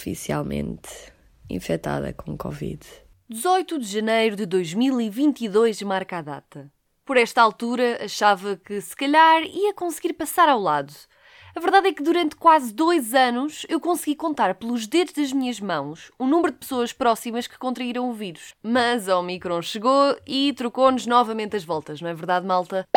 Oficialmente infectada com Covid. 18 de janeiro de 2022 marca a data. Por esta altura achava que se calhar ia conseguir passar ao lado. A verdade é que durante quase dois anos eu consegui contar pelos dedos das minhas mãos o número de pessoas próximas que contraíram o vírus. Mas a Omicron chegou e trocou-nos novamente as voltas, não é verdade, malta?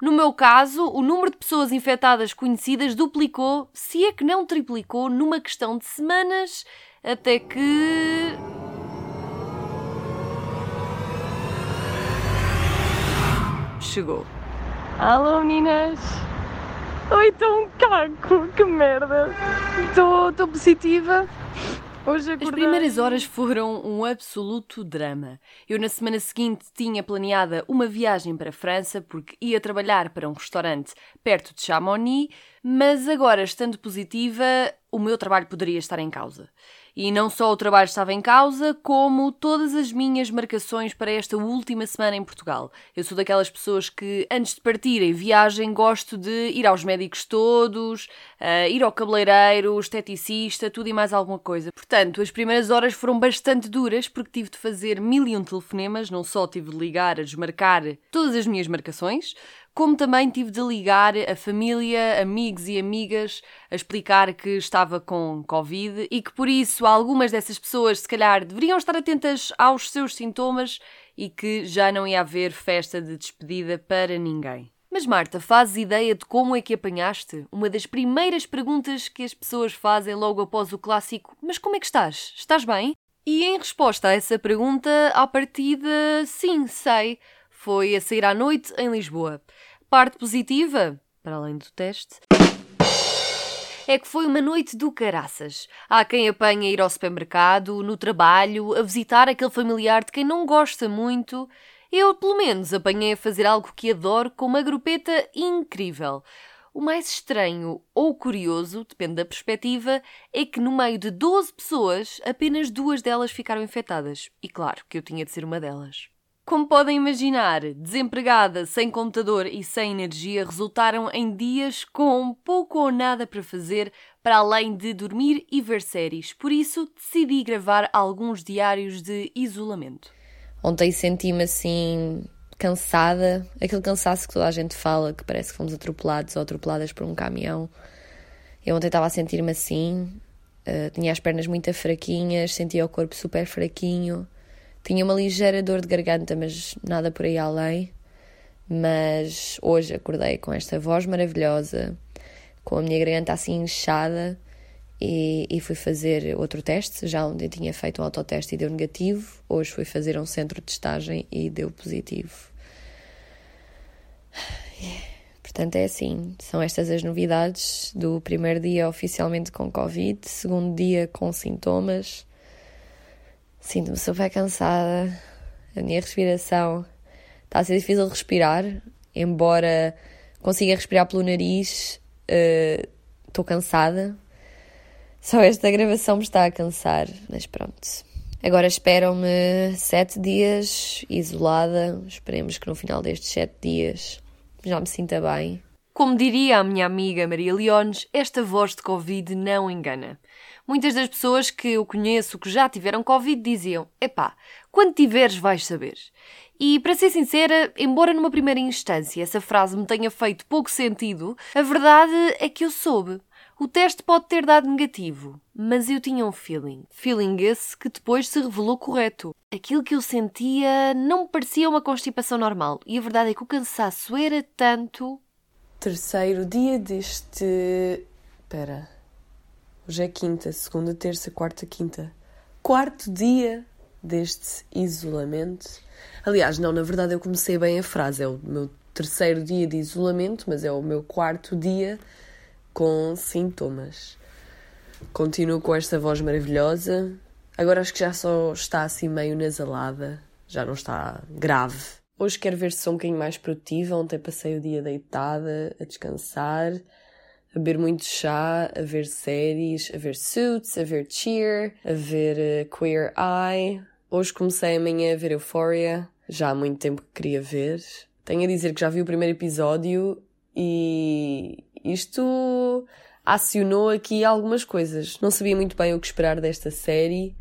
No meu caso, o número de pessoas infectadas conhecidas duplicou, se é que não triplicou, numa questão de semanas, até que. Chegou. Alô meninas! Oi, estou um caco, que merda! Estou positiva. As primeiras horas foram um absoluto drama. Eu, na semana seguinte, tinha planeada uma viagem para a França porque ia trabalhar para um restaurante perto de Chamonix, mas agora, estando positiva, o meu trabalho poderia estar em causa. E não só o trabalho estava em causa, como todas as minhas marcações para esta última semana em Portugal. Eu sou daquelas pessoas que, antes de partir em viagem, gosto de ir aos médicos todos, uh, ir ao cabeleireiro, esteticista, tudo e mais alguma coisa. Portanto, as primeiras horas foram bastante duras porque tive de fazer mil e um telefonemas, não só tive de ligar a desmarcar todas as minhas marcações, como também tive de ligar a família, amigos e amigas a explicar que estava com Covid e que por isso algumas dessas pessoas se calhar deveriam estar atentas aos seus sintomas e que já não ia haver festa de despedida para ninguém. Mas Marta, fazes ideia de como é que apanhaste? Uma das primeiras perguntas que as pessoas fazem logo após o clássico: Mas como é que estás? Estás bem? E em resposta a essa pergunta, à partida, sim, sei. Foi a sair à noite em Lisboa. Parte positiva, para além do teste, é que foi uma noite do caraças. Há quem apanha a ir ao supermercado, no trabalho, a visitar aquele familiar de quem não gosta muito. Eu, pelo menos, apanhei a fazer algo que adoro com uma grupeta incrível. O mais estranho ou curioso, depende da perspectiva, é que no meio de 12 pessoas, apenas duas delas ficaram infectadas. E claro que eu tinha de ser uma delas. Como podem imaginar, desempregada, sem computador e sem energia, resultaram em dias com pouco ou nada para fazer, para além de dormir e ver séries. Por isso, decidi gravar alguns diários de isolamento. Ontem senti-me assim cansada, aquele cansaço que toda a gente fala, que parece que fomos atropelados ou atropeladas por um caminhão. Eu ontem estava a sentir-me assim, uh, tinha as pernas muito fraquinhas, sentia o corpo super fraquinho. Tinha uma ligeira dor de garganta, mas nada por aí além. Mas hoje acordei com esta voz maravilhosa, com a minha garganta assim inchada, e, e fui fazer outro teste. Já ontem tinha feito um autoteste e deu negativo. Hoje fui fazer um centro de testagem e deu positivo. Portanto, é assim. São estas as novidades do primeiro dia oficialmente com Covid, segundo dia com sintomas Sinto-me super cansada, a minha respiração está a ser difícil respirar, embora consiga respirar pelo nariz, estou uh, cansada. Só esta gravação me está a cansar, mas pronto. Agora esperam-me sete dias isolada. Esperemos que no final destes sete dias já me sinta bem. Como diria a minha amiga Maria Leones, esta voz de Covid não engana. Muitas das pessoas que eu conheço que já tiveram Covid diziam: epá, quando tiveres vais saber. E para ser sincera, embora numa primeira instância essa frase me tenha feito pouco sentido, a verdade é que eu soube. O teste pode ter dado negativo, mas eu tinha um feeling. Feeling esse que depois se revelou correto. Aquilo que eu sentia não me parecia uma constipação normal. E a verdade é que o cansaço era tanto. Terceiro dia deste. Espera. Hoje é quinta, segunda, terça, quarta, quinta. Quarto dia deste isolamento. Aliás, não, na verdade eu comecei bem a frase. É o meu terceiro dia de isolamento, mas é o meu quarto dia com sintomas. Continuo com esta voz maravilhosa. Agora acho que já só está assim meio nasalada, já não está grave. Hoje quero ver se sou um bocadinho mais produtiva. Ontem passei o dia deitada, a descansar a beber muito chá, a ver séries, a ver Suits, a ver Cheer, a ver uh, Queer Eye. Hoje comecei amanhã a ver Euphoria, já há muito tempo que queria ver. Tenho a dizer que já vi o primeiro episódio e isto acionou aqui algumas coisas. Não sabia muito bem o que esperar desta série,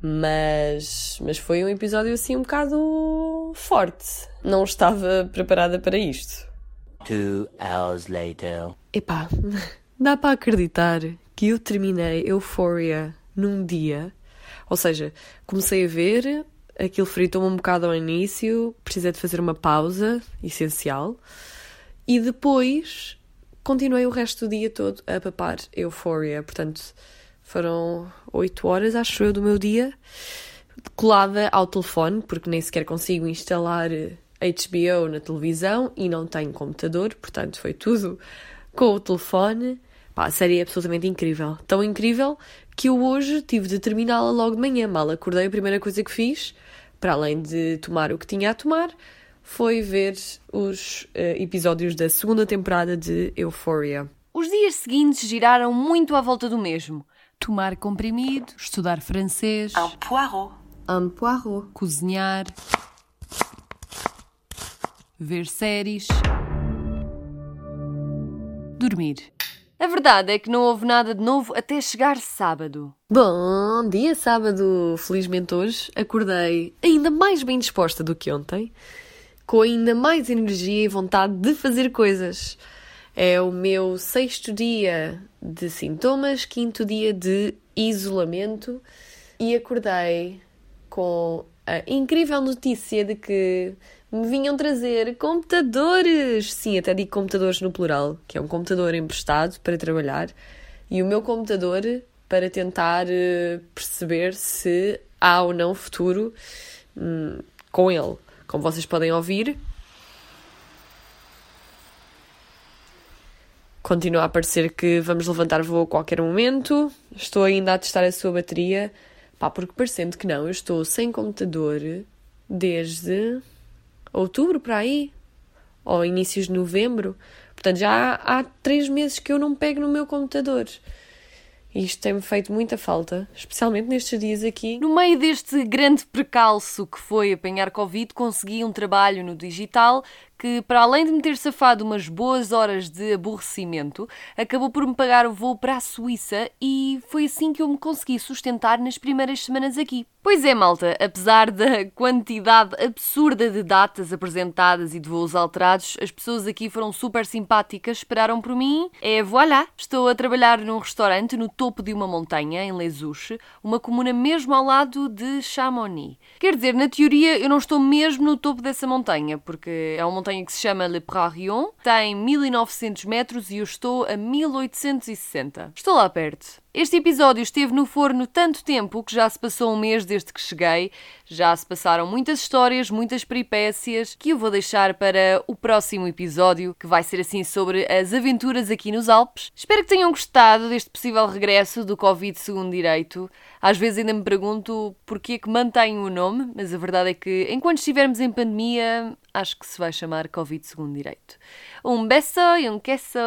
mas, mas foi um episódio assim um bocado forte. Não estava preparada para isto. Two hours later. Epá, dá para acreditar que eu terminei Euphoria num dia. Ou seja, comecei a ver, aquilo fritou-me um bocado ao início, precisei de fazer uma pausa, essencial, e depois continuei o resto do dia todo a papar Euphoria. Portanto, foram oito horas, acho eu, do meu dia, colada ao telefone, porque nem sequer consigo instalar HBO na televisão e não tenho computador, portanto, foi tudo com o telefone. Pá, a série é absolutamente incrível. Tão incrível que eu hoje tive de terminá-la logo de manhã. Mal acordei, a primeira coisa que fiz, para além de tomar o que tinha a tomar, foi ver os uh, episódios da segunda temporada de Euphoria. Os dias seguintes giraram muito à volta do mesmo. Tomar comprimido, estudar francês, Un poireau. Un poireau. cozinhar, ver séries, dormir. A verdade é que não houve nada de novo até chegar sábado. Bom dia, sábado. Felizmente hoje acordei ainda mais bem disposta do que ontem, com ainda mais energia e vontade de fazer coisas. É o meu sexto dia de sintomas, quinto dia de isolamento e acordei com a incrível notícia de que me vinham trazer computadores. Sim, até digo computadores no plural, que é um computador emprestado para trabalhar e o meu computador para tentar eh, perceber se há ou não futuro hum, com ele. Como vocês podem ouvir, continua a parecer que vamos levantar voo a qualquer momento. Estou ainda a testar a sua bateria. Pá, porque parecendo que não, eu estou sem computador desde outubro para aí, ou inícios de novembro. Portanto, já há, há três meses que eu não pego no meu computador. Isto tem-me feito muita falta, especialmente nestes dias aqui. No meio deste grande precalço que foi apanhar Covid, consegui um trabalho no digital que, para além de me ter safado umas boas horas de aborrecimento, acabou por me pagar o voo para a Suíça e foi assim que eu me consegui sustentar nas primeiras semanas aqui. Pois é, malta, apesar da quantidade absurda de datas apresentadas e de voos alterados, as pessoas aqui foram super simpáticas, esperaram por mim. É voilà, estou a trabalhar num restaurante no topo de uma montanha, em Les Ouches, uma comuna mesmo ao lado de Chamonix. Quer dizer, na teoria eu não estou mesmo no topo dessa montanha, porque é uma montanha que se chama Le Prarion, tem 1900 metros e eu estou a 1860. Estou lá perto. Este episódio esteve no forno tanto tempo que já se passou um mês desde que cheguei, já se passaram muitas histórias, muitas peripécias, que eu vou deixar para o próximo episódio, que vai ser assim sobre as aventuras aqui nos Alpes. Espero que tenham gostado deste possível regresso do Covid segundo direito. Às vezes ainda me pergunto porquê que mantenho o nome, mas a verdade é que enquanto estivermos em pandemia, acho que se vai chamar Covid segundo direito. Um beso e um queso!